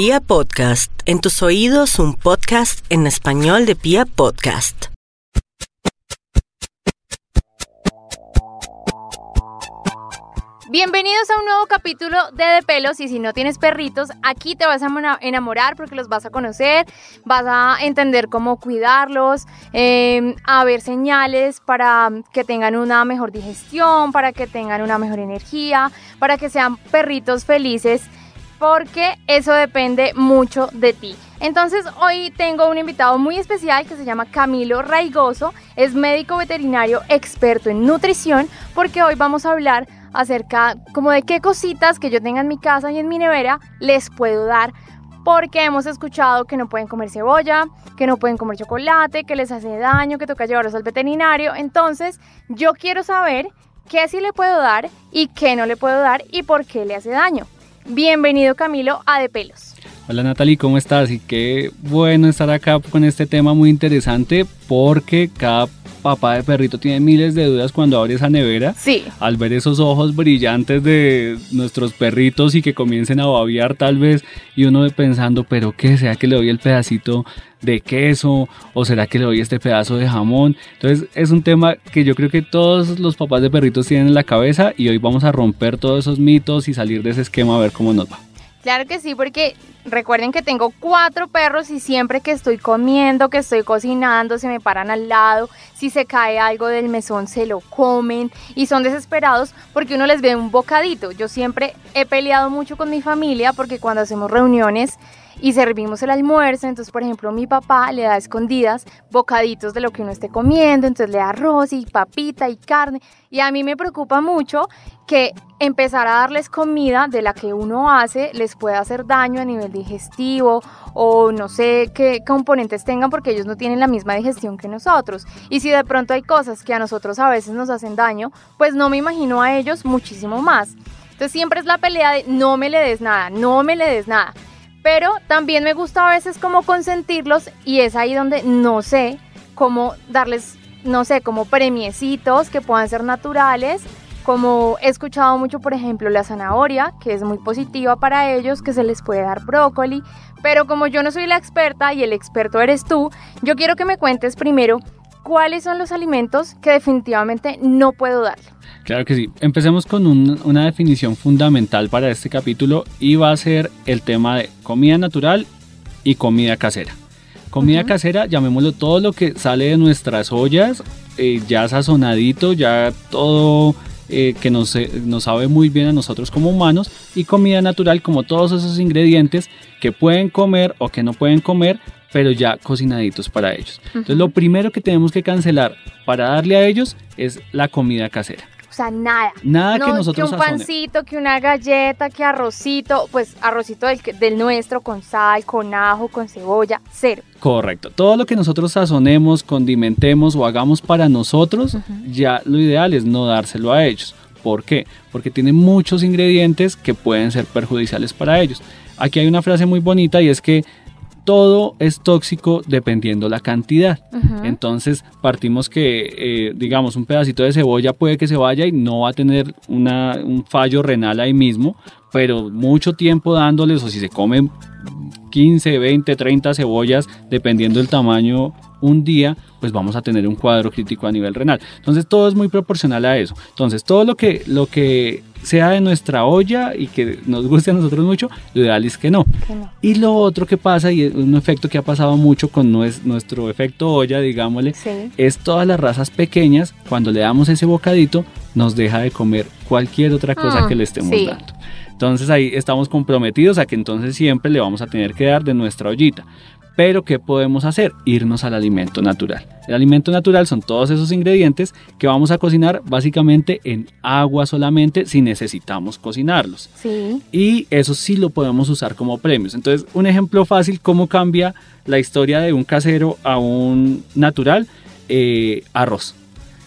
Pia Podcast, en tus oídos un podcast en español de Pia Podcast. Bienvenidos a un nuevo capítulo de De Pelos y si no tienes perritos, aquí te vas a enamorar porque los vas a conocer, vas a entender cómo cuidarlos, em, a ver señales para que tengan una mejor digestión, para que tengan una mejor energía, para que sean perritos felices, porque eso depende mucho de ti. Entonces hoy tengo un invitado muy especial que se llama Camilo Raigoso, es médico veterinario experto en nutrición, porque hoy vamos a hablar acerca como de qué cositas que yo tenga en mi casa y en mi nevera les puedo dar porque hemos escuchado que no pueden comer cebolla, que no pueden comer chocolate, que les hace daño, que toca llevarlos al veterinario. Entonces, yo quiero saber qué sí le puedo dar y qué no le puedo dar y por qué le hace daño. Bienvenido Camilo a De Pelos. Hola Natalie, ¿cómo estás? Y qué bueno estar acá con este tema muy interesante porque cada papá de perrito tiene miles de dudas cuando abre esa nevera. Sí. Al ver esos ojos brillantes de nuestros perritos y que comiencen a babiar tal vez y uno pensando, pero ¿qué? ¿Será que le doy el pedacito de queso o será que le doy este pedazo de jamón? Entonces es un tema que yo creo que todos los papás de perritos tienen en la cabeza y hoy vamos a romper todos esos mitos y salir de ese esquema a ver cómo nos va. Claro que sí, porque recuerden que tengo cuatro perros y siempre que estoy comiendo, que estoy cocinando, se me paran al lado. Si se cae algo del mesón, se lo comen y son desesperados porque uno les ve un bocadito. Yo siempre he peleado mucho con mi familia porque cuando hacemos reuniones y servimos el almuerzo. Entonces, por ejemplo, mi papá le da escondidas bocaditos de lo que uno esté comiendo, entonces le da arroz y papita y carne. Y a mí me preocupa mucho que empezar a darles comida de la que uno hace les pueda hacer daño a nivel digestivo o no sé qué componentes tengan porque ellos no tienen la misma digestión que nosotros. Y si de pronto hay cosas que a nosotros a veces nos hacen daño, pues no me imagino a ellos muchísimo más. Entonces siempre es la pelea de no me le des nada, no me le des nada pero también me gusta a veces como consentirlos y es ahí donde no sé cómo darles, no sé, como premiecitos que puedan ser naturales, como he escuchado mucho, por ejemplo, la zanahoria, que es muy positiva para ellos, que se les puede dar brócoli, pero como yo no soy la experta y el experto eres tú, yo quiero que me cuentes primero cuáles son los alimentos que definitivamente no puedo darle. Claro que sí. Empecemos con una definición fundamental para este capítulo y va a ser el tema de comida natural y comida casera. Comida casera, llamémoslo todo lo que sale de nuestras ollas, eh, ya sazonadito, ya todo eh, que nos, eh, nos sabe muy bien a nosotros como humanos, y comida natural como todos esos ingredientes que pueden comer o que no pueden comer, pero ya cocinaditos para ellos. Entonces lo primero que tenemos que cancelar para darle a ellos es la comida casera. O sea, nada. Nada que nosotros Que un pancito, que una galleta, que arrocito, pues arrocito del, del, nuestro con sal, con ajo, con cebolla, cero. Correcto. Todo lo que nosotros sazonemos, condimentemos o hagamos para nosotros, ya lo ideal es no dárselo a ellos. ¿Por qué? Porque tiene muchos ingredientes que pueden ser perjudiciales para ellos. Aquí hay una frase muy bonita y es que todo es tóxico dependiendo la cantidad. Entonces partimos que, eh, digamos, un pedacito de cebolla puede que se vaya y no va a tener un fallo renal ahí mismo, pero mucho tiempo dándoles, o si se comen 15, 20, 30 cebollas, dependiendo del tamaño un día, pues vamos a tener un cuadro crítico a nivel renal. Entonces todo es muy proporcional a eso. Entonces todo lo que, lo que sea de nuestra olla y que nos guste a nosotros mucho, lo ideal es que no. Y lo otro que pasa, y es un efecto que ha pasado mucho con nuestro efecto olla, digámosle, es todas las razas pequeñas, cuando le damos ese bocadito, nos deja de comer cualquier otra cosa que le estemos dando. Entonces ahí estamos comprometidos a que entonces siempre le vamos a tener que dar de nuestra ollita. Pero ¿qué podemos hacer? Irnos al alimento natural. El alimento natural son todos esos ingredientes que vamos a cocinar básicamente en agua solamente si necesitamos cocinarlos. Sí. Y eso sí lo podemos usar como premios. Entonces, un ejemplo fácil, cómo cambia la historia de un casero a un natural, eh, arroz.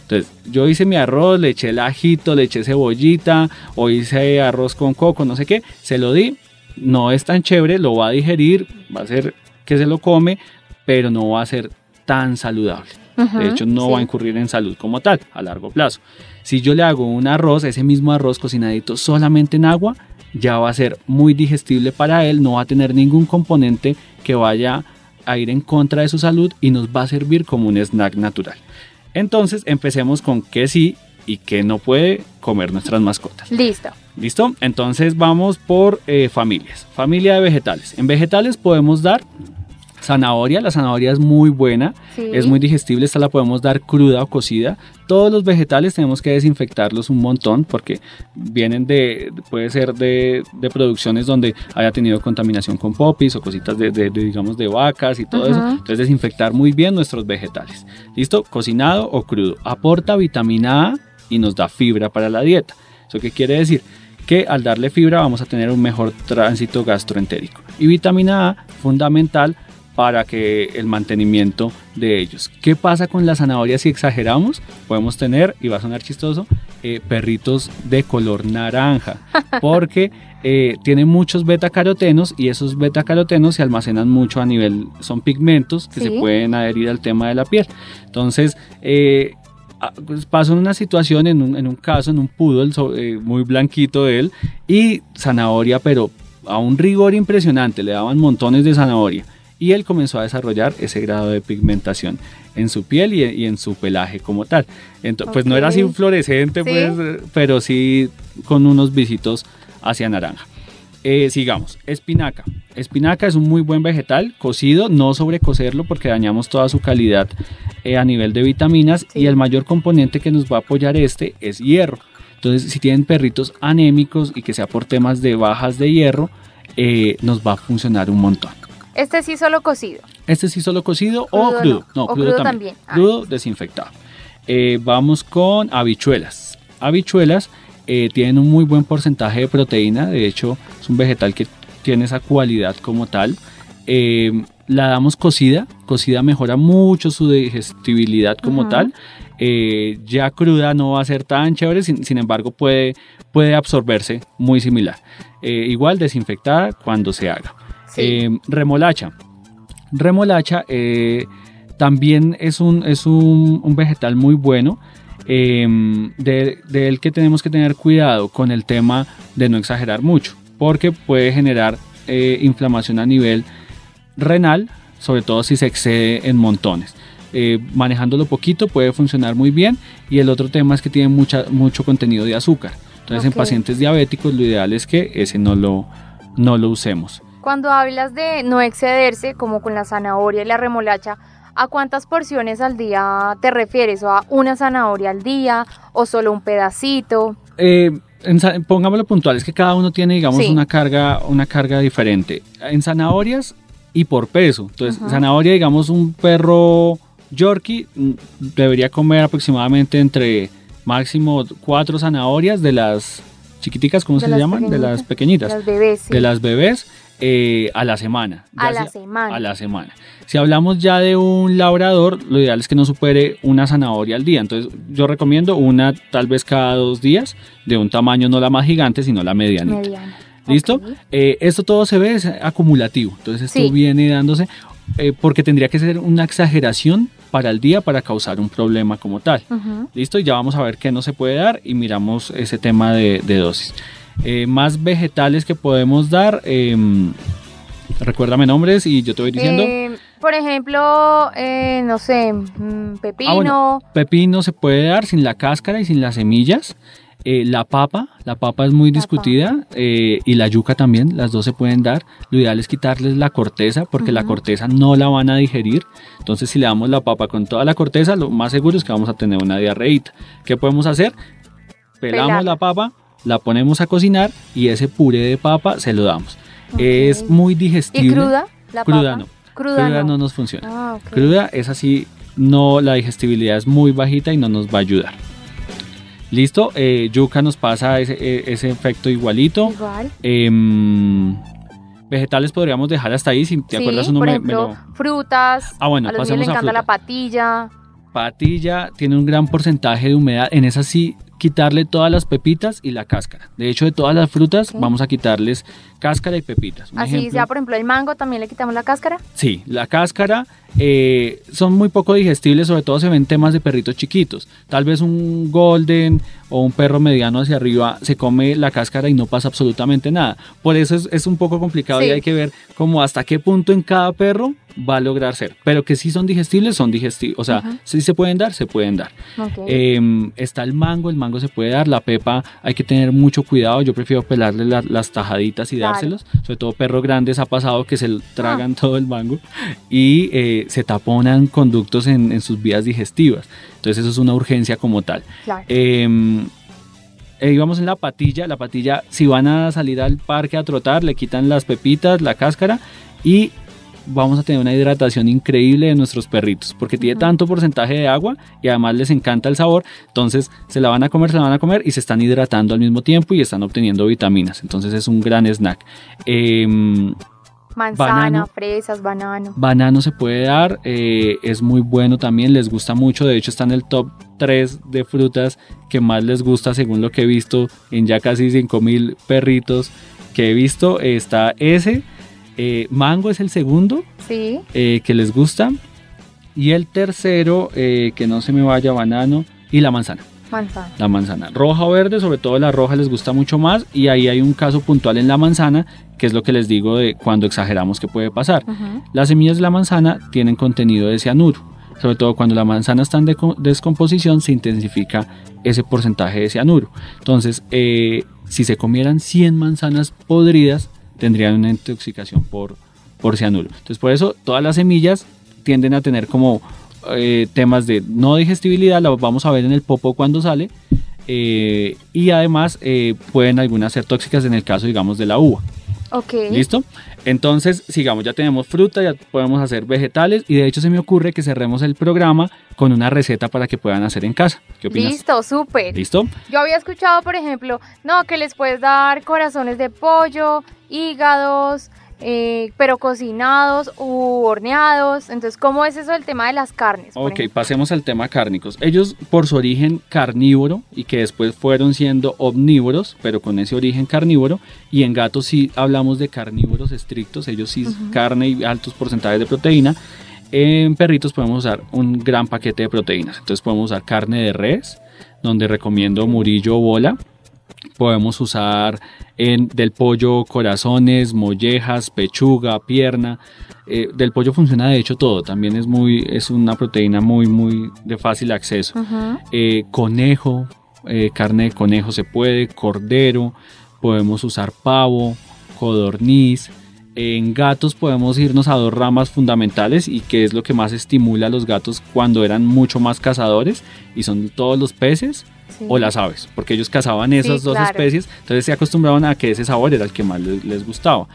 Entonces, yo hice mi arroz, le eché el ajito, le eché cebollita, o hice arroz con coco, no sé qué, se lo di, no es tan chévere, lo va a digerir, va a ser que se lo come, pero no va a ser tan saludable. de hecho, no va a incurrir en salud como tal a largo plazo. Si yo le hago un arroz, ese mismo arroz cocinadito solamente en agua, ya va a ser muy digestible para él, no va a tener ningún componente que vaya a ir en contra de su salud y nos va a servir como un snack natural. Entonces empecemos con qué sí y qué no puede comer nuestras mascotas. Listo. ¿Listo? Entonces vamos por eh, familias. Familia de vegetales. En vegetales podemos dar Zanahoria, la zanahoria es muy buena, Sí. es muy digestible, esta la podemos dar cruda o cocida. Todos los vegetales tenemos que desinfectarlos un montón porque vienen de, puede ser de, de producciones donde haya tenido contaminación con popis o cositas de, de- de, digamos, de vacas y todo eso. Entonces desinfectar muy bien nuestros vegetales. ¿Listo? Cocinado o crudo. Aporta vitamina A y nos da fibra para la dieta. ¿Eso qué quiere decir? que al darle fibra vamos a tener un mejor tránsito gastroentérico. Y vitamina A, fundamental para que el mantenimiento de ellos. ¿Qué pasa con la zanahoria si exageramos? Podemos tener, y va a sonar chistoso, eh, perritos de color naranja, porque eh, tienen muchos beta-carotenos y esos beta-carotenos se almacenan mucho a nivel, son pigmentos que se pueden adherir al tema de la piel. Entonces, eh, ah, pues pasó en una situación, en un, en un caso, en un poodle eh, muy blanquito de él, y zanahoria, pero a un rigor impresionante, le daban montones de zanahoria. Y él comenzó a desarrollar ese grado de pigmentación en su piel y, y en su pelaje como tal. Ento- Pues no era así fluorescente, Sí. pues, pero sí con unos visitos hacia naranja. Eh, sigamos, espinaca. Espinaca es un muy buen vegetal, cocido, no sobrecocerlo porque dañamos toda su calidad eh, a nivel de vitaminas Sí. y el mayor componente que nos va a apoyar este es hierro. Entonces, si tienen perritos anémicos y que sea por temas de bajas de hierro, eh, nos va a funcionar un montón. Este sí solo cocido. Este sí solo cocido o Crudo no. No, O crudo, crudo también. también. Ah. Crudo desinfectado. Eh, vamos con habichuelas. Habichuelas eh, tienen un muy buen porcentaje de proteína. De hecho, es un vegetal que tiene esa cualidad como tal. Eh, la damos cocida. Cocida mejora mucho su digestibilidad como tal. Eh, ya cruda no va a ser tan chévere, sin, sin embargo puede, puede absorberse muy similar. Eh, igual desinfectada cuando se haga. Sí. Eh, remolacha. Remolacha eh, también es un, es un, un vegetal muy bueno. eh, de, del que tenemos que tener cuidado con el tema de no exagerar mucho, porque puede generar eh, inflamación a nivel renal, sobre todo si se excede en montones. Eh, manejándolo poquito puede funcionar muy bien y el otro tema es que tiene mucha, mucho contenido de azúcar. Entonces en pacientes diabéticos lo ideal es que ese no lo, no lo usemos. Cuando hablas de no excederse, como con la zanahoria y la remolacha, ¿a cuántas porciones al día te refieres? ¿O a una zanahoria al día? ¿O solo un pedacito? Eh, en pongámoslo puntual, es que cada uno tiene, digamos, Sí. una carga, una carga diferente. En zanahorias y por peso. Entonces, Ajá. zanahoria, digamos, un perro Yorkie mm, debería comer aproximadamente entre máximo cuatro zanahorias de las chiquiticas, ¿cómo De se llaman? De las pequeñitas. Las bebés. sí. De las bebés eh, a la semana. A la sea- semana. A la semana. Si hablamos ya de un labrador, lo ideal es que no supere una zanahoria al día. Entonces, yo recomiendo una tal vez cada dos días, de un tamaño no la más gigante, sino la medianita. Mediana. ¿Listo? Eh, esto todo se ve es acumulativo. Entonces, esto Sí. viene dándose eh, porque tendría que ser una exageración para el día para causar un problema como tal. Listo, y ya vamos a ver qué no se puede dar y miramos ese tema de, de dosis. Eh, más vegetales que podemos dar. em, recuérdame nombres y yo te voy diciendo. Eh, por ejemplo, eh, no sé, mm, pepino. Ah, bueno, pepino se puede dar sin la cáscara y sin las semillas. Eh, la papa, la papa es muy La discutida eh, y la yuca también, las dos se pueden dar. Lo ideal es quitarles la corteza porque la corteza no la van a digerir. Entonces si le damos la papa con toda la corteza, lo más seguro es que vamos a tener una diarreíta. ¿Qué podemos hacer? Pelamos la papa, la ponemos a cocinar y ese puré de papa se lo damos. Es muy digestible. ¿Y cruda? La Cruda papa? no. Cruda, Cruda no. no nos funciona. Ah. Cruda es así, no, la digestibilidad es muy bajita y no nos va a ayudar. Listo, eh, yuca nos pasa ese, ese efecto igualito. Igual. Em, vegetales podríamos dejar hasta ahí, si te sí, acuerdas uno por me, ejemplo, me lo... frutas. Ah, bueno, a los niños pasemos a encanta la patilla. Patilla tiene un gran porcentaje de humedad, en esa sí quitarle todas las pepitas y la cáscara. De hecho, de todas las frutas vamos a quitarles cáscara y pepitas. Así sea, por ejemplo, el mango también le quitamos la cáscara. Sí, la cáscara eh, son muy poco digestibles, sobre todo se ven temas de perritos chiquitos. Tal vez un golden o un perro mediano hacia arriba se come la cáscara y no pasa absolutamente nada. Por eso es, un poco complicado y hay que ver como hasta qué punto en cada perro va a lograr ser. Pero que sí son digestibles, son digestibles. O sea, si se pueden dar, se pueden dar. Em, está el mango, el mango se puede dar. La pepa hay que tener mucho cuidado. Yo prefiero pelarle las tajaditas y dárselos. Sobre todo perros grandes ha pasado que se tragan ah. todo el mango y eh, se taponan conductos en, sus vías digestivas. Entonces eso es una urgencia como tal. Em, eh, íbamos en la patilla, la patilla, si van a salir al parque a trotar, le quitan las pepitas, la cáscara y vamos a tener una hidratación increíble de nuestros perritos, porque tiene tanto porcentaje de agua y además les encanta el sabor, entonces se la van a comer, se la van a comer y se están hidratando al mismo tiempo y están obteniendo vitaminas, entonces es un gran snack. Em, Manzana, fresas, banano. Banano se puede dar, eh, es muy bueno también, les gusta mucho, de hecho está en el top 3 de frutas que más les gusta según lo que he visto en ya casi 5000 perritos que he visto, está ese eh, mango es el segundo eh, que les gusta. Y el tercero, eh, que no se me vaya, banano y la manzana. Manzana. La manzana. Roja o verde, sobre todo la roja les gusta mucho más. Y ahí hay un caso puntual en la manzana, que es lo que les digo de cuando exageramos que puede pasar. Las semillas de la manzana tienen contenido de cianuro. Sobre todo cuando la manzana está en descomposición, se intensifica ese porcentaje de cianuro. Entonces, si se comieran 100 manzanas podridas, tendrían una intoxicación por, por cianuro. Entonces por eso todas las semillas tienden a tener como eh, temas de no digestibilidad, la vamos a ver en el popo cuando sale, eh, y además eh, pueden algunas ser tóxicas en el caso, digamos, de la uva. Ok. ¿Listo? Entonces, sigamos, ya tenemos fruta, ya podemos hacer vegetales y de hecho se me ocurre que cerremos el programa con una receta para que puedan hacer en casa. ¿Qué opinas? Listo, súper. ¿Listo? Yo había escuchado, por ejemplo, no, que les puedes dar corazones de pollo, hígados, eh, pero cocinados u horneados. Entonces, ¿cómo es eso el tema de las carnes? Ok, pasemos al tema cárnicos. Ellos, por su origen carnívoro y que después fueron siendo omnívoros, pero con ese origen carnívoro, y en gatos sí hablamos de carnívoros estrictos, ellos sí carne y altos porcentajes de proteína. En perritos podemos usar un gran paquete de proteínas. Entonces podemos usar carne de res, donde recomiendo murillo o bola, Podemos usar en, del pollo corazones, mollejas, pechuga, pierna. Eh, del pollo funciona de hecho todo. También es muy es una proteína muy muy de fácil acceso. Eh, conejo, eh, carne de conejo se puede, cordero. Podemos usar pavo, codorniz. En gatos podemos irnos a dos ramas fundamentales y que es lo que más estimula a los gatos cuando eran mucho más cazadores y son todos los peces o las aves, porque ellos cazaban esas dos especies, entonces se acostumbraban a que ese sabor era el que más les, gustaba.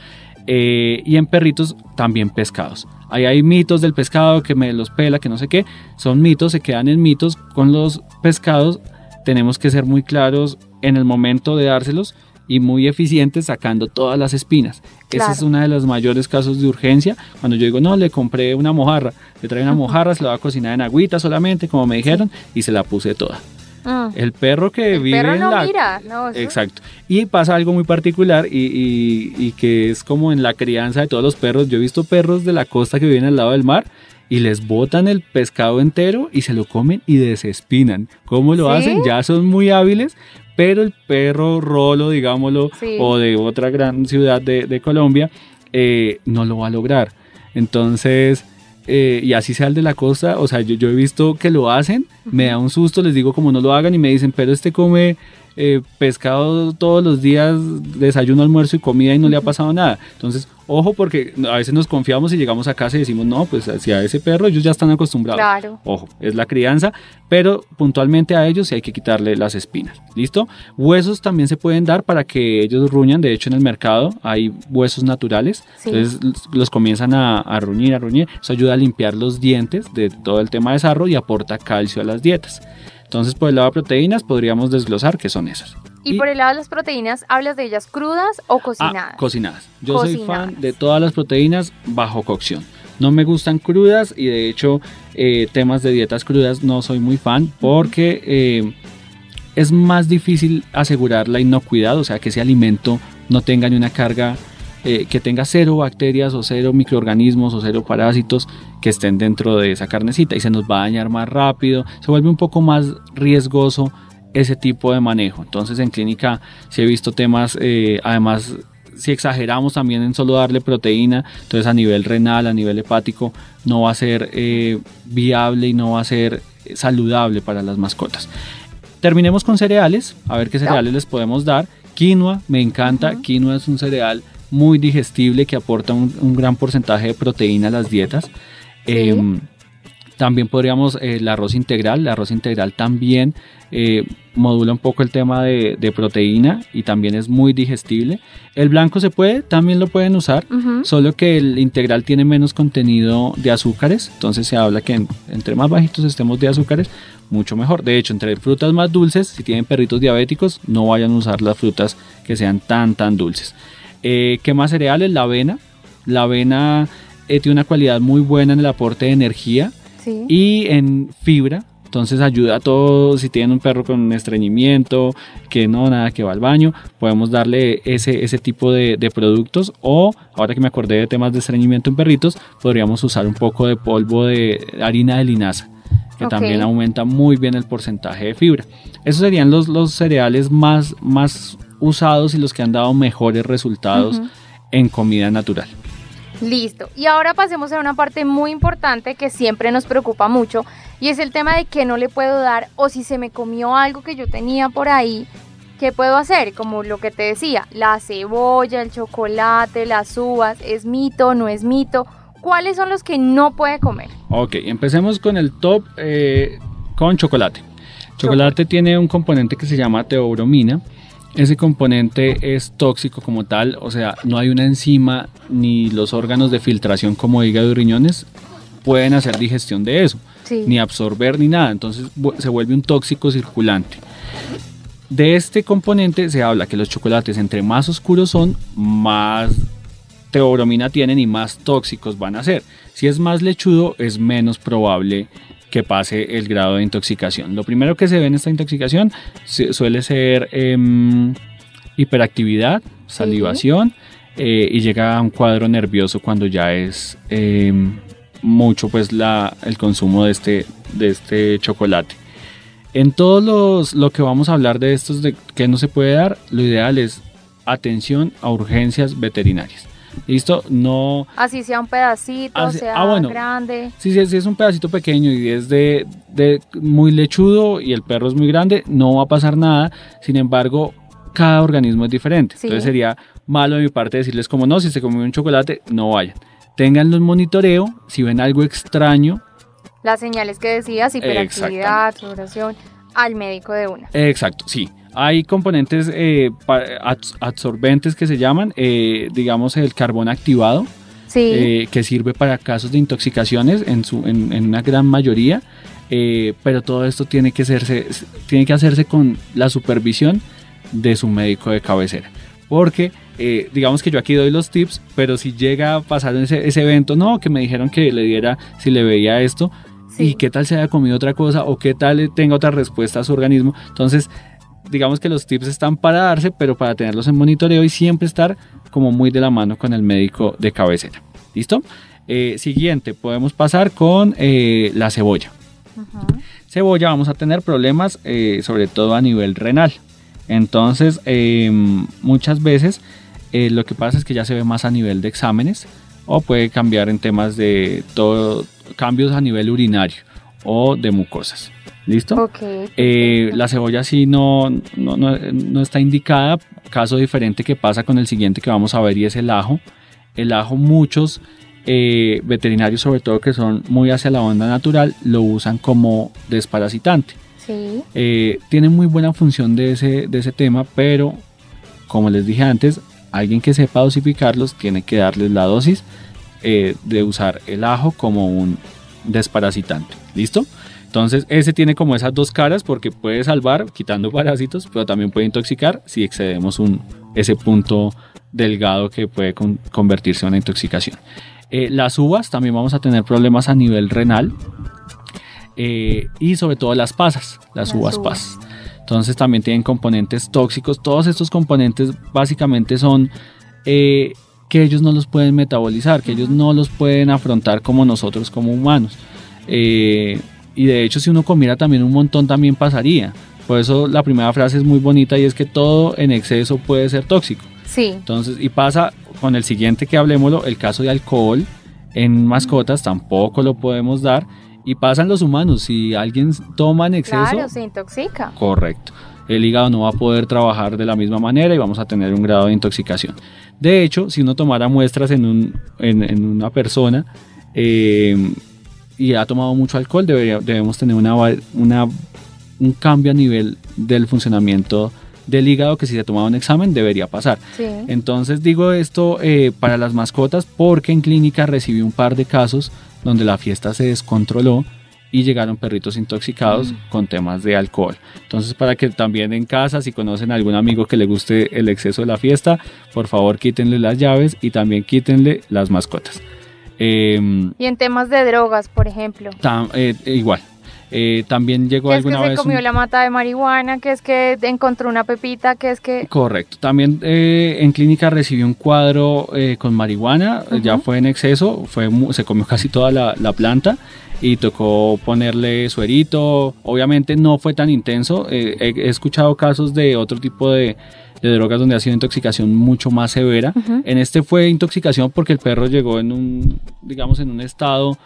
Eh, y en perritos también pescados. Ahí hay mitos del pescado que me los pela, que no sé qué, son mitos, se quedan en mitos. Con los pescados tenemos que ser muy claros en el momento de dárselos y muy eficientes sacando todas las espinas. Ese es uno de los mayores casos de urgencia. Cuando yo digo, no, le compré una mojarra, le trae una mojarra, se la va a cocinar en agüita solamente, como me dijeron, y se la puse toda. Ah. El perro que vive en la... mira, Exacto. Y pasa algo muy particular y, que es como en la crianza de todos los perros. Yo he visto perros de la costa que viven al lado del mar y les botan el pescado entero y se lo comen y desespinan. ¿Cómo lo hacen? Ya son muy hábiles, pero el perro rolo, digámoslo, o de otra gran ciudad de, Colombia, eh, no lo va a lograr. Entonces eh, y así sea el de la costa, o sea, yo, yo he visto que lo hacen, me da un susto, les digo como no lo hagan y me dicen, pero este come eh, pescado todos los días, desayuno, almuerzo y comida y no le ha pasado nada. Entonces, ojo porque a veces nos confiamos y llegamos a casa y decimos, no, pues hacia ese perro ellos ya están acostumbrados. Claro. Ojo, es la crianza, pero puntualmente a ellos sí hay que quitarle las espinas. ¿Listo? Huesos también se pueden dar para que ellos ruñan. De hecho, en el mercado hay huesos naturales. Entonces los comienzan a, a ruñir, a ruñir. Eso ayuda a limpiar los dientes de todo el tema de sarro y aporta calcio a las dietas. Entonces, por el lado de proteínas, podríamos desglosar qué son esas. Y, por el lado de las proteínas, ¿hablas de ellas crudas o cocinadas? Ah, cocinadas. Yo soy fan de todas las proteínas bajo cocción. No me gustan crudas y de hecho eh, temas de dietas crudas no soy muy fan porque eh, es más difícil asegurar la inocuidad, o sea, que ese alimento no tenga ni una carga eh, que tenga cero bacterias o cero microorganismos o cero parásitos que estén dentro de esa carnecita y se nos va a dañar más rápido, se vuelve un poco más riesgoso ese tipo de manejo. Entonces en clínica sí he visto temas, eh, además si exageramos también en solo darle proteína, entonces a nivel renal, a nivel hepático, no va a ser eh, viable y no va a ser saludable para las mascotas. Terminemos con cereales, a ver qué cereales les podemos dar. Quinoa, me encanta, quinoa es un cereal muy digestible que aporta un, gran porcentaje de proteína a las dietas. Em, también podríamos eh, el arroz integral, el arroz integral también eh, modula un poco el tema de, proteína y también es muy digestible. El blanco se puede, también lo pueden usar, solo que el integral tiene menos contenido de azúcares, entonces se habla que entre más bajitos estemos de azúcares, mucho mejor. De hecho, entre frutas más dulces, si tienen perritos diabéticos, no vayan a usar las frutas que sean tan tan dulces. Eh, ¿Qué más cereales? La avena. La avena eh, tiene una cualidad muy buena en el aporte de energía y en fibra. Entonces ayuda a todos, si tienen un perro con estreñimiento, que no, nada, que va al baño, podemos darle ese, ese tipo de, productos. O, ahora que me acordé de temas de estreñimiento en perritos, podríamos usar un poco de polvo de harina de linaza, que también aumenta muy bien el porcentaje de fibra. Esos serían los, los cereales más, más usados y los que han dado mejores resultados en comida natural. Listo. Y ahora pasemos a una parte muy importante que siempre nos preocupa mucho y es el tema de que no le puedo dar o si se me comió algo que yo tenía por ahí, ¿qué puedo hacer? Como lo que te decía, la cebolla, el chocolate, las uvas, ¿es mito, no es mito? ¿Cuáles son los que no puede comer? Ok, empecemos con el top eh, con chocolate. Chocolate tiene un componente que se llama teobromina ese componente es tóxico como tal, o sea, no hay una enzima ni los órganos de filtración como hígado y riñones pueden hacer digestión de eso, ni absorber ni nada, entonces se vuelve un tóxico circulante. De este componente se habla que los chocolates entre más oscuros son, más teobromina tienen y más tóxicos van a ser. Si es más lechudo, es menos probable que pase el grado de intoxicación. Lo primero que se ve en esta intoxicación suele ser em, hiperactividad, salivación eh, y llega a un cuadro nervioso cuando ya es em, mucho pues la, el consumo de este, de este chocolate. En todos los lo que vamos a hablar de estos de que no se puede dar, lo ideal es atención a urgencias veterinarias. ¿Listo? No. Así sea un pedacito, sea ah, grande. Si, si, es un pedacito pequeño y es de, muy lechudo y el perro es muy grande, no va a pasar nada. Sin embargo, cada organismo es diferente. Entonces sería malo de mi parte decirles como no, si se comió un chocolate, no vayan. Ténganlo en monitoreo, si ven algo extraño. Las señales que decías, hiperactividad, sudoración, al médico de una. Exacto, sí. Hay componentes eh, absorbentes que se llaman, eh, digamos, el carbón activado, eh, que sirve para casos de intoxicaciones en, su, en, una gran mayoría, pero todo esto tiene que, hacerse, tiene que hacerse con la supervisión de su médico de cabecera. Porque digamos que yo aquí doy los tips, pero si llega a pasar ese, ese evento, no, que me dijeron que le diera si le veía esto, y qué tal se haya comido otra cosa o qué tal tenga otra respuesta a su organismo. Entonces, digamos que los tips están para darse, pero para tenerlos en monitoreo y siempre estar como muy de la mano con el médico de cabecera. ¿Listo? Eh, siguiente, podemos pasar con eh, la cebolla. Cebolla vamos a tener problemas eh, sobre todo a nivel renal. Entonces, muchas veces lo que pasa es que ya se ve más a nivel de exámenes o puede cambiar en temas de todo, cambios a nivel urinario o de mucosas. ¿Listo? Eh, la cebolla sí no, no, está indicada. Caso diferente que pasa con el siguiente que vamos a ver y es el ajo. El ajo muchos eh, veterinarios sobre todo que son muy hacia la onda natural lo usan como desparasitante. Sí. Eh, tiene muy buena función de ese, de ese tema, pero como les dije antes, alguien que sepa dosificarlos tiene que darles la dosis de usar el ajo como un desparasitante. ¿Listo? Entonces, ese tiene como esas dos caras porque puede salvar quitando parásitos, pero también puede intoxicar si excedemos un, ese punto delgado que puede convertirse en una intoxicación. Eh, las uvas también vamos a tener problemas a nivel renal eh, y sobre todo las pasas, las, uvas, pasas. Entonces también tienen componentes tóxicos. Todos estos componentes básicamente son eh, que ellos no los pueden metabolizar, que ellos no los pueden afrontar como nosotros como humanos. Eh, y de hecho si uno comiera también un montón también pasaría. Por eso la primera frase es muy bonita y es que todo en exceso puede ser tóxico. Sí. Entonces, y pasa con el siguiente que hablemoslo, el caso de alcohol en mascotas tampoco lo podemos dar y pasan los humanos, si alguien toma en exceso, Claro, se intoxica. correcto. El hígado no va a poder trabajar de la misma manera y vamos a tener un grado de intoxicación. De hecho, si uno tomara muestras en, un, en, en una persona eh, y ha tomado mucho alcohol, debería- debemos tener una, un cambio a nivel del funcionamiento del hígado que si se tomaba un examen debería pasar. Sí. Entonces digo esto eh, para las mascotas porque en clínica recibí un par de casos donde la fiesta se descontroló y llegaron perritos intoxicados con temas de alcohol. Entonces para que también en casa, si conocen a algún amigo que le guste el exceso de la fiesta, por favor quítenle las llaves y también quítenle las mascotas. Em, Y en temas de drogas, por ejemplo. tam- eh, igual. Eh, también llegó Que es que alguna se vez... comió un- la mata de marihuana, que es que encontró una pepita, que es que... Correcto. También eh, en clínica recibí un cuadro eh, con marihuana, eh, ya fue en exceso, fue se comió casi toda la, la planta y tocó ponerle suerito. Obviamente no fue tan intenso. eh, he escuchado casos de otro tipo de, de drogas donde ha sido intoxicación mucho más severa. En este fue intoxicación porque el perro llegó en un, digamos, en un estado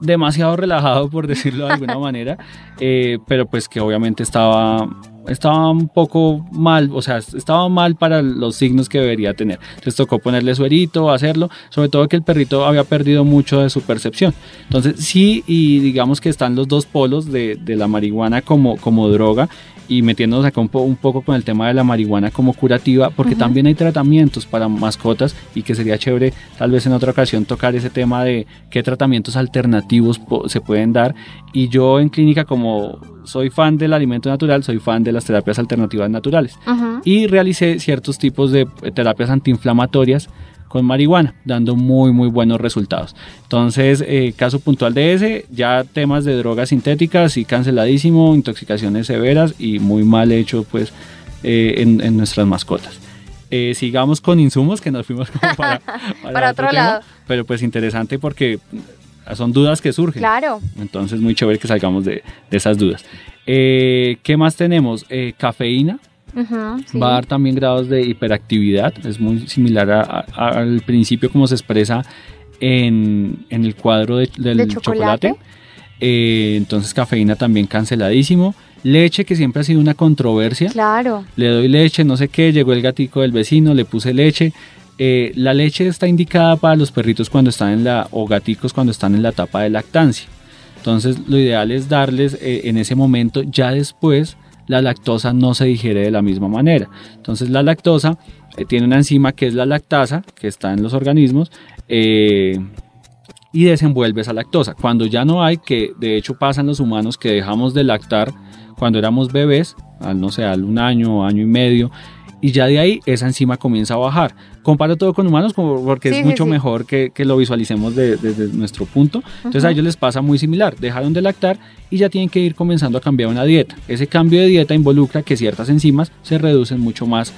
demasiado relajado, por decirlo de alguna manera, eh, pero pues que obviamente estaba, estaba un poco mal, o sea, estaba mal para los signos que debería tener. Entonces tocó ponerle suerito, hacerlo, sobre todo que el perrito había perdido mucho de su percepción. Entonces sí, y digamos que están los dos polos de, de la marihuana como, como droga y metiéndonos acá un, po- un poco con el tema de la marihuana como curativa, porque también hay tratamientos para mascotas y que sería chévere tal vez en otra ocasión tocar ese tema de qué tratamientos alternativos se pueden dar. Y yo en clínica como soy fan del alimento natural, soy fan de las terapias alternativas naturales. Y realicé ciertos tipos de terapias antiinflamatorias con marihuana, dando muy muy buenos resultados. Entonces, eh, caso puntual de ese, ya temas de drogas sintéticas y canceladísimo, intoxicaciones severas y muy mal hecho pues eh, en, en nuestras mascotas. Eh, sigamos con insumos que nos fuimos como para, para Para otro lado. pero pues interesante porque son dudas que surgen. Claro. Entonces, muy chévere que salgamos de, de esas dudas. Eh, ¿Qué más tenemos? Eh, cafeína. Sí. Va a dar también grados de hiperactividad. Es muy similar a- a- al principio como se expresa en, en el cuadro de- del ¿De chocolate. chocolate? Eh, entonces, cafeína también canceladísimo. Leche, que siempre ha sido una controversia Claro. le doy leche, no sé qué, llegó el gatico del vecino, le puse leche. Eh, la leche está indicada para los perritos cuando están en la, o gaticos cuando están en la etapa de lactancia. Entonces lo ideal es darles eh, en ese momento, ya después la lactosa no se digiere de la misma manera. Entonces la lactosa eh, tiene una enzima que es la lactasa, que está en los organismos, eh, y desenvuelve esa lactosa. Cuando ya no hay, que de hecho pasan los humanos que dejamos de lactar cuando éramos bebés, al no sé, al un año, año y medio, y ya de ahí esa enzima comienza a bajar. Comparo todo con humanos porque Sí, es sí, mucho sí. mejor que, que lo visualicemos de- desde nuestro punto. Entonces a Ujú. ellos les pasa muy similar, dejaron de lactar y ya tienen que ir comenzando a cambiar una dieta. Ese cambio de dieta involucra que ciertas enzimas se reducen mucho más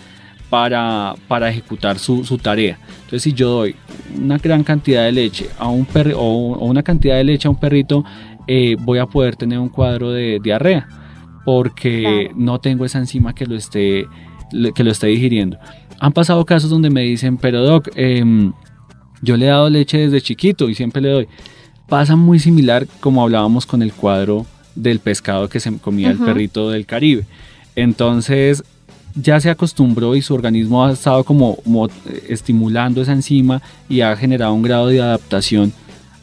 para, para ejecutar su, su tarea. Entonces, si yo doy una gran cantidad de leche a un perro o, una cantidad de leche a un perrito, eh, voy a poder tener un cuadro de diarrea porque Claro. no tengo esa enzima que lo esté que lo esté digiriendo. Han pasado casos donde me dicen, pero doc, em, yo le he dado leche desde chiquito y siempre le doy. Pasa muy similar como hablábamos con el cuadro del pescado que se comía el perrito del Caribe. Entonces ya se acostumbró y su organismo ha estado como mo- estimulando esa enzima y ha generado un grado de adaptación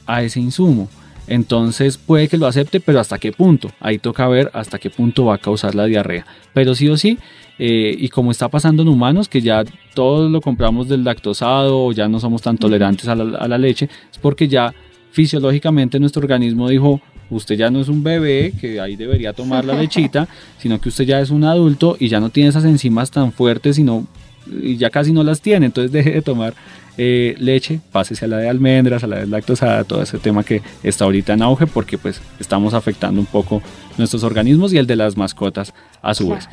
a ese insumo. Entonces puede que lo acepte, pero hasta qué punto. Ahí toca ver hasta qué punto va a causar la diarrea. Pero sí o sí, eh, y como está pasando en humanos, que ya todos lo compramos del lactosado o ya no somos tan tolerantes a la, a la leche, es porque ya fisiológicamente nuestro organismo dijo, usted ya no es un bebé que ahí debería tomar la lechita, sino que usted ya es un adulto y ya no tiene esas enzimas tan fuertes, sino y ya casi no las tiene, entonces deje de tomar eh, leche, pásese a la de almendras, a la de lactosada, todo ese tema que está ahorita en auge porque pues estamos afectando un poco nuestros organismos y el de las mascotas a su vez.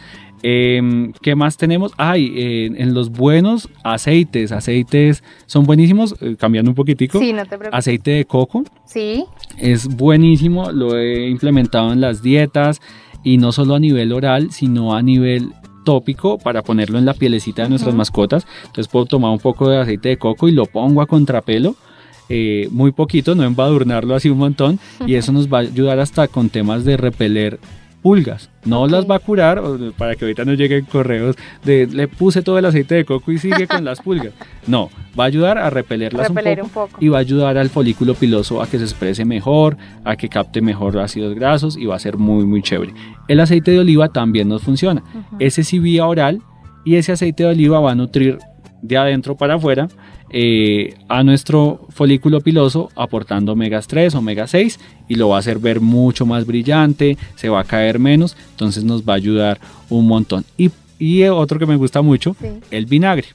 Em, ¿Qué más tenemos? Ay, en los buenos aceites. Aceites son buenísimos. Eh, cambiando un poquitico. Sí, no te preocupes. Aceite de coco. Sí. Es buenísimo. Lo he implementado en las dietas. Y no solo a nivel oral, sino a nivel tópico para ponerlo en la pielecita de nuestras mascotas. Entonces puedo tomar un poco de aceite de coco y lo pongo a contrapelo. Eh, muy poquito, no embadurnarlo así un montón. Y eso nos va a ayudar hasta con temas de repeler pulgas. No las va a curar, para que ahorita no lleguen correos de le puse todo el aceite de coco y sigue con las pulgas. No, va a ayudar a repelerlas un, poco, y va a ayudar al folículo piloso a que se exprese mejor, a que capte mejor ácidos grasos y va a ser muy, muy chévere. El aceite de oliva también nos funciona. Ese sí vía oral y ese aceite de oliva va a nutrir de adentro para afuera eh, a nuestro folículo piloso aportando omegas 3, omega 6 y lo va a hacer ver mucho más brillante, se va a caer menos, entonces nos va a ayudar un montón. Y, otro que me gusta mucho, el vinagre.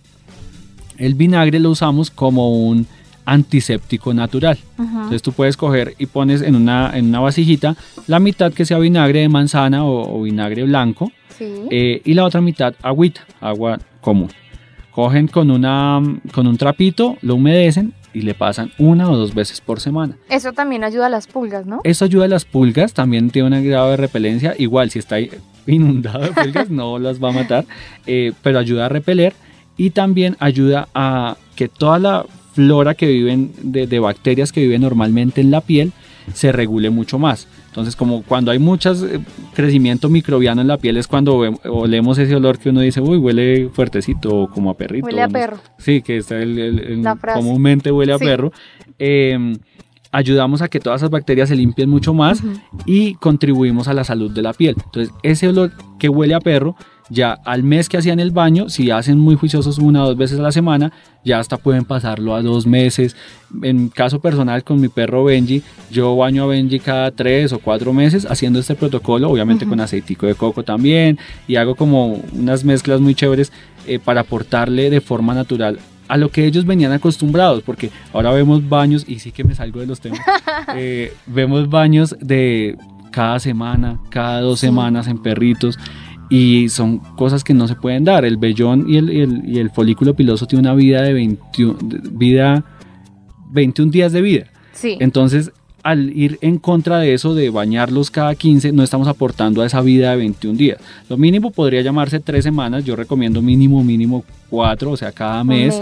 El vinagre lo usamos como un antiséptico natural. Entonces tú puedes coger y pones en una, en una vasijita la mitad que sea vinagre de manzana o, vinagre blanco eh, y la otra mitad agüita, agua común cogen con, una, con un trapito, lo humedecen y le pasan una o dos veces por semana. Eso también ayuda a las pulgas, ¿no? Eso ayuda a las pulgas, también tiene un grado de repelencia, igual si está inundado de pulgas no las va a matar, eh, pero ayuda a repeler y también ayuda a que toda la flora que viven, de, de bacterias que viven normalmente en la piel, se regule mucho más. Entonces, como cuando hay mucho eh, crecimiento microbiano en la piel es cuando olemos ese olor que uno dice, uy, huele fuertecito, como a perrito. Huele a perro. Sí, que está el, comúnmente huele a perro. Em, ayudamos a que todas esas bacterias se limpien mucho más y contribuimos a la salud de la piel. Entonces, ese olor que huele a perro ya al mes que hacían el baño, si hacen muy juiciosos una o dos veces a la semana, ya hasta pueden pasarlo a dos meses. En caso personal con mi perro Benji, yo baño a Benji cada tres o cuatro meses haciendo este protocolo, obviamente con aceitico de coco también, y hago como unas mezclas muy chéveres eh, para aportarle de forma natural a lo que ellos venían acostumbrados, porque ahora vemos baños, y sí que me salgo de los temas, eh, vemos baños de cada semana, cada dos semanas en perritos, y son cosas que no se pueden dar. El vellón y el, y el, folículo piloso tiene una vida de 21, vida, 21 días de vida. Sí. Entonces, al ir en contra de eso, de bañarlos cada 15, no estamos aportando a esa vida de 21 días. Lo mínimo podría llamarse 3 semanas, yo recomiendo mínimo, mínimo 4, o sea, cada mes.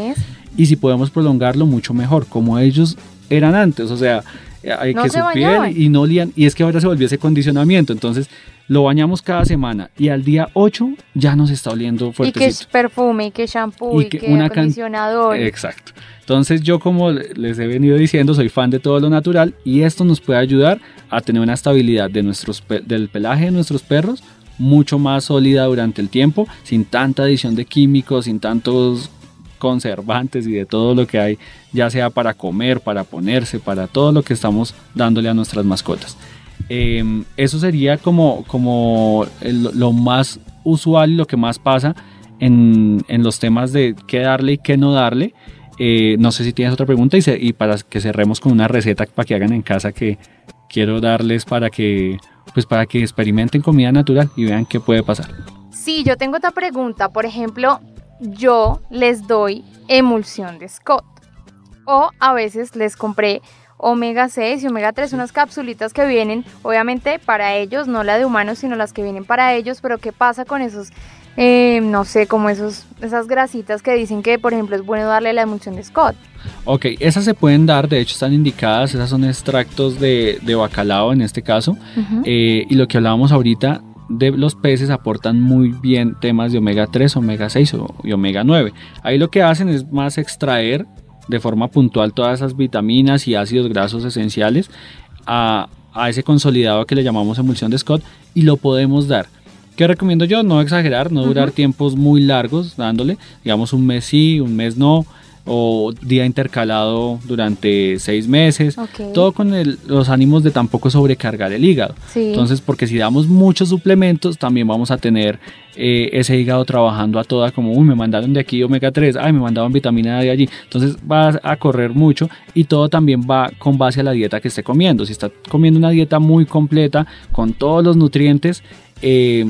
Y si podemos prolongarlo, mucho mejor, como ellos eran antes, o sea, hay que su piel y no lían, y es que ahora se volvió ese condicionamiento, entonces lo bañamos cada semana y al día 8 ya nos está oliendo fuertecito. Y que es perfume, y que shampoo, y, que, acondicionador. Exacto. Entonces yo como les he venido diciendo, soy fan de todo lo natural y esto nos puede ayudar a tener una estabilidad de nuestros, del pelaje de nuestros perros mucho más sólida durante el tiempo, sin tanta adición de químicos, sin tantos conservantes y de todo lo que hay, ya sea para comer, para ponerse, para todo lo que estamos dándole a nuestras mascotas. Em, eso sería como, como lo más usual lo que más pasa en, en, los temas de qué darle y qué no darle. Eh, no sé si tienes otra pregunta y, y, para que cerremos con una receta para que hagan en casa que quiero darles para que, pues para que experimenten comida natural y vean qué puede pasar. Sí, yo tengo otra pregunta. Por ejemplo, yo les doy emulsión de Scott. O a veces les compré omega 6 y omega 3, unas capsulitas que vienen, obviamente para ellos, no la de humanos, sino las que vienen para ellos, pero ¿qué pasa con esos, eh, no sé, como esos, esas grasitas que dicen que, por ejemplo, es bueno darle la emulsión de Scott? Ok, esas se pueden dar, de hecho están indicadas, esas son extractos de, bacalao en este caso, eh, y lo que hablábamos ahorita de los peces aportan muy bien temas de omega 3, omega 6 y omega 9. Ahí lo que hacen es más extraer de forma puntual todas esas vitaminas y ácidos grasos esenciales a, ese consolidado que le llamamos emulsión de Scott y lo podemos dar. ¿Qué recomiendo yo? No exagerar, no durar tiempos muy largos dándole, digamos un mes sí, un mes no, o día intercalado durante seis meses. Todo con el- los ánimos de tampoco sobrecargar el hígado. Sí. Entonces, porque si damos muchos suplementos, también vamos a tener eh, ese hígado trabajando a toda como, uy, me mandaron de aquí omega 3, ay, me mandaron vitamina D de allí. Entonces va a correr mucho y todo también va con base a la dieta que esté comiendo. Si está comiendo una dieta muy completa, con todos los nutrientes, eh,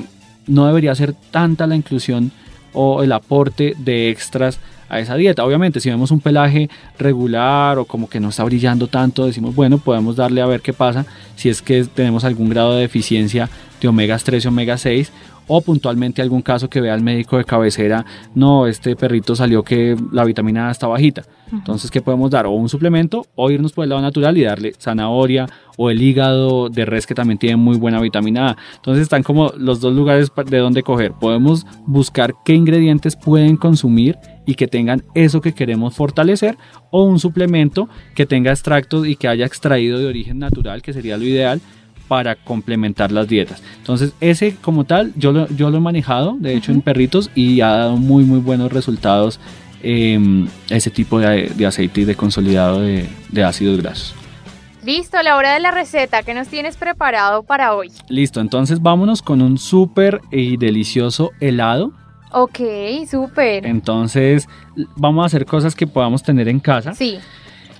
no debería ser tanta la inclusión o el aporte de extras a esa dieta. Obviamente, si vemos un pelaje regular o como que no está brillando tanto, decimos, bueno, podemos darle a ver qué pasa si es que tenemos algún grado de deficiencia de omegas 3 y omega 6 o puntualmente algún caso que vea el médico de cabecera, no, este perrito salió que la vitamina A está bajita. Entonces, ¿qué podemos dar? O un suplemento o irnos por el lado natural y darle zanahoria o el hígado de res que también tiene muy buena vitamina A. Entonces están como los dos lugares de donde coger. Podemos buscar qué ingredientes pueden consumir y que tengan eso que queremos fortalecer o un suplemento que tenga extractos y que haya extraído de origen natural, que sería lo ideal para complementar las dietas. Entonces, ese como tal, yo lo, yo lo he manejado, de hecho, en perritos y ha dado muy, muy buenos resultados eh, ese tipo de, de aceite y de consolidado de, de ácidos grasos. Listo, la hora de la receta. ¿Qué nos tienes preparado para hoy? Listo, entonces vámonos con un súper y delicioso helado. Ok, súper. Entonces, vamos a hacer cosas que podamos tener en casa. Sí.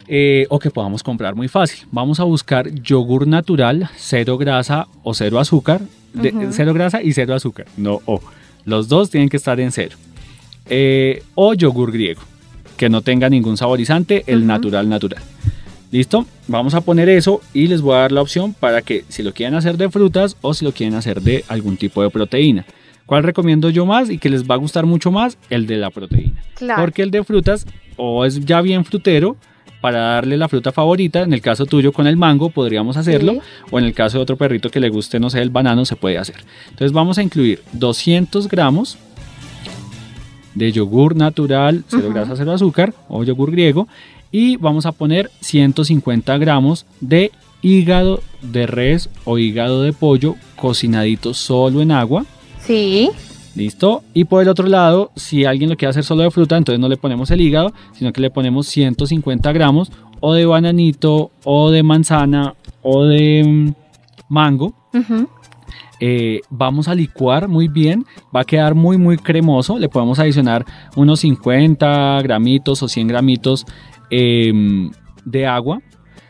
eh, o que podamos comprar muy fácil. Vamos a buscar yogur natural, cero grasa o cero azúcar. de-. Cero grasa y cero azúcar. No, o. Los dos tienen que estar en cero. Eh, o yogur griego, que no tenga ningún saborizante, el natural natural. ¿Listo? Vamos a poner eso y les voy a dar la opción para que si lo quieren hacer de frutas o si lo quieren hacer de algún tipo de proteína. ¿Cuál recomiendo yo más y que les va a gustar mucho más? El de la proteína. Claro. Porque el de frutas o es ya bien frutero para darle la fruta favorita. En el caso tuyo con el mango podríamos hacerlo. Sí. O en el caso de otro perrito que le guste, no sé, el banano se puede hacer. Entonces vamos a incluir 200 gramos de yogur natural, cero Ujú. grasa, cero azúcar o yogur griego. Y vamos a poner 150 gramos de hígado de res o hígado de pollo cocinadito solo en agua. Sí. ¿Listo? Y por el otro lado, si alguien lo quiere hacer solo de fruta, entonces no le ponemos el hígado, sino que le ponemos 150 gramos o de bananito, o de manzana, o de mm, mango. Eh, vamos a licuar muy bien, va a quedar muy muy cremoso. Le podemos adicionar unos 50 gramitos o 100 gramitos em, de agua.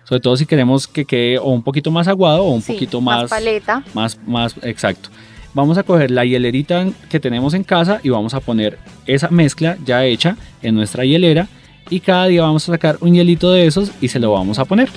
Sobre todo si queremos que quede o un poquito más aguado o un Sí, poquito más, paleta. más, más exacto. Vamos a coger la hielerita que tenemos en casa y vamos a poner esa mezcla ya hecha en nuestra hielera y cada día vamos a sacar un hielito de esos y se lo vamos a poner.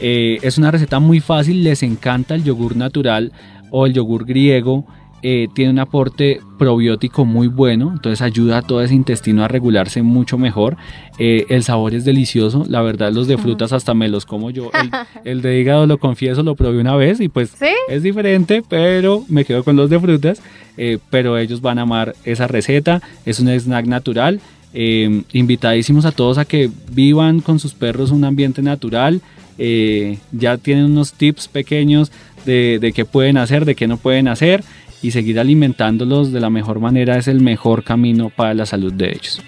Eh, es una receta muy fácil, les encanta el yogur natural o el yogur griego. Eh, tiene un aporte probiótico muy bueno, entonces ayuda a todo ese intestino a regularse mucho mejor. Eh, el sabor es delicioso, la verdad los de frutas hasta me los como yo. El, el de hígado lo confieso, lo probé una vez y pues ¿Sí? es diferente, pero me quedo con los de frutas. eh, pero ellos van a amar esa receta. Es un snack natural. invitadísimos a todos a que vivan con sus perros un ambiente natural. ya tienen unos tips pequeños de, de qué pueden hacer, de qué no pueden hacer. Y seguir alimentándolos de la mejor manera es el mejor camino para la salud de ellos.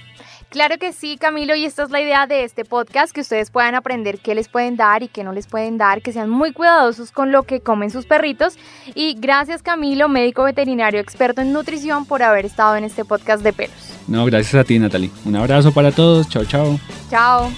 Claro que sí, Camilo, y esta es la idea de este podcast, que ustedes puedan aprender qué les pueden dar y qué no les pueden dar, que sean muy cuidadosos con lo que comen sus perritos. Y gracias, Camilo, médico veterinario experto en nutrición, por haber estado en este podcast de pelos. No, gracias a ti, Natalie. Un abrazo para todos. Chao, chao. Chao.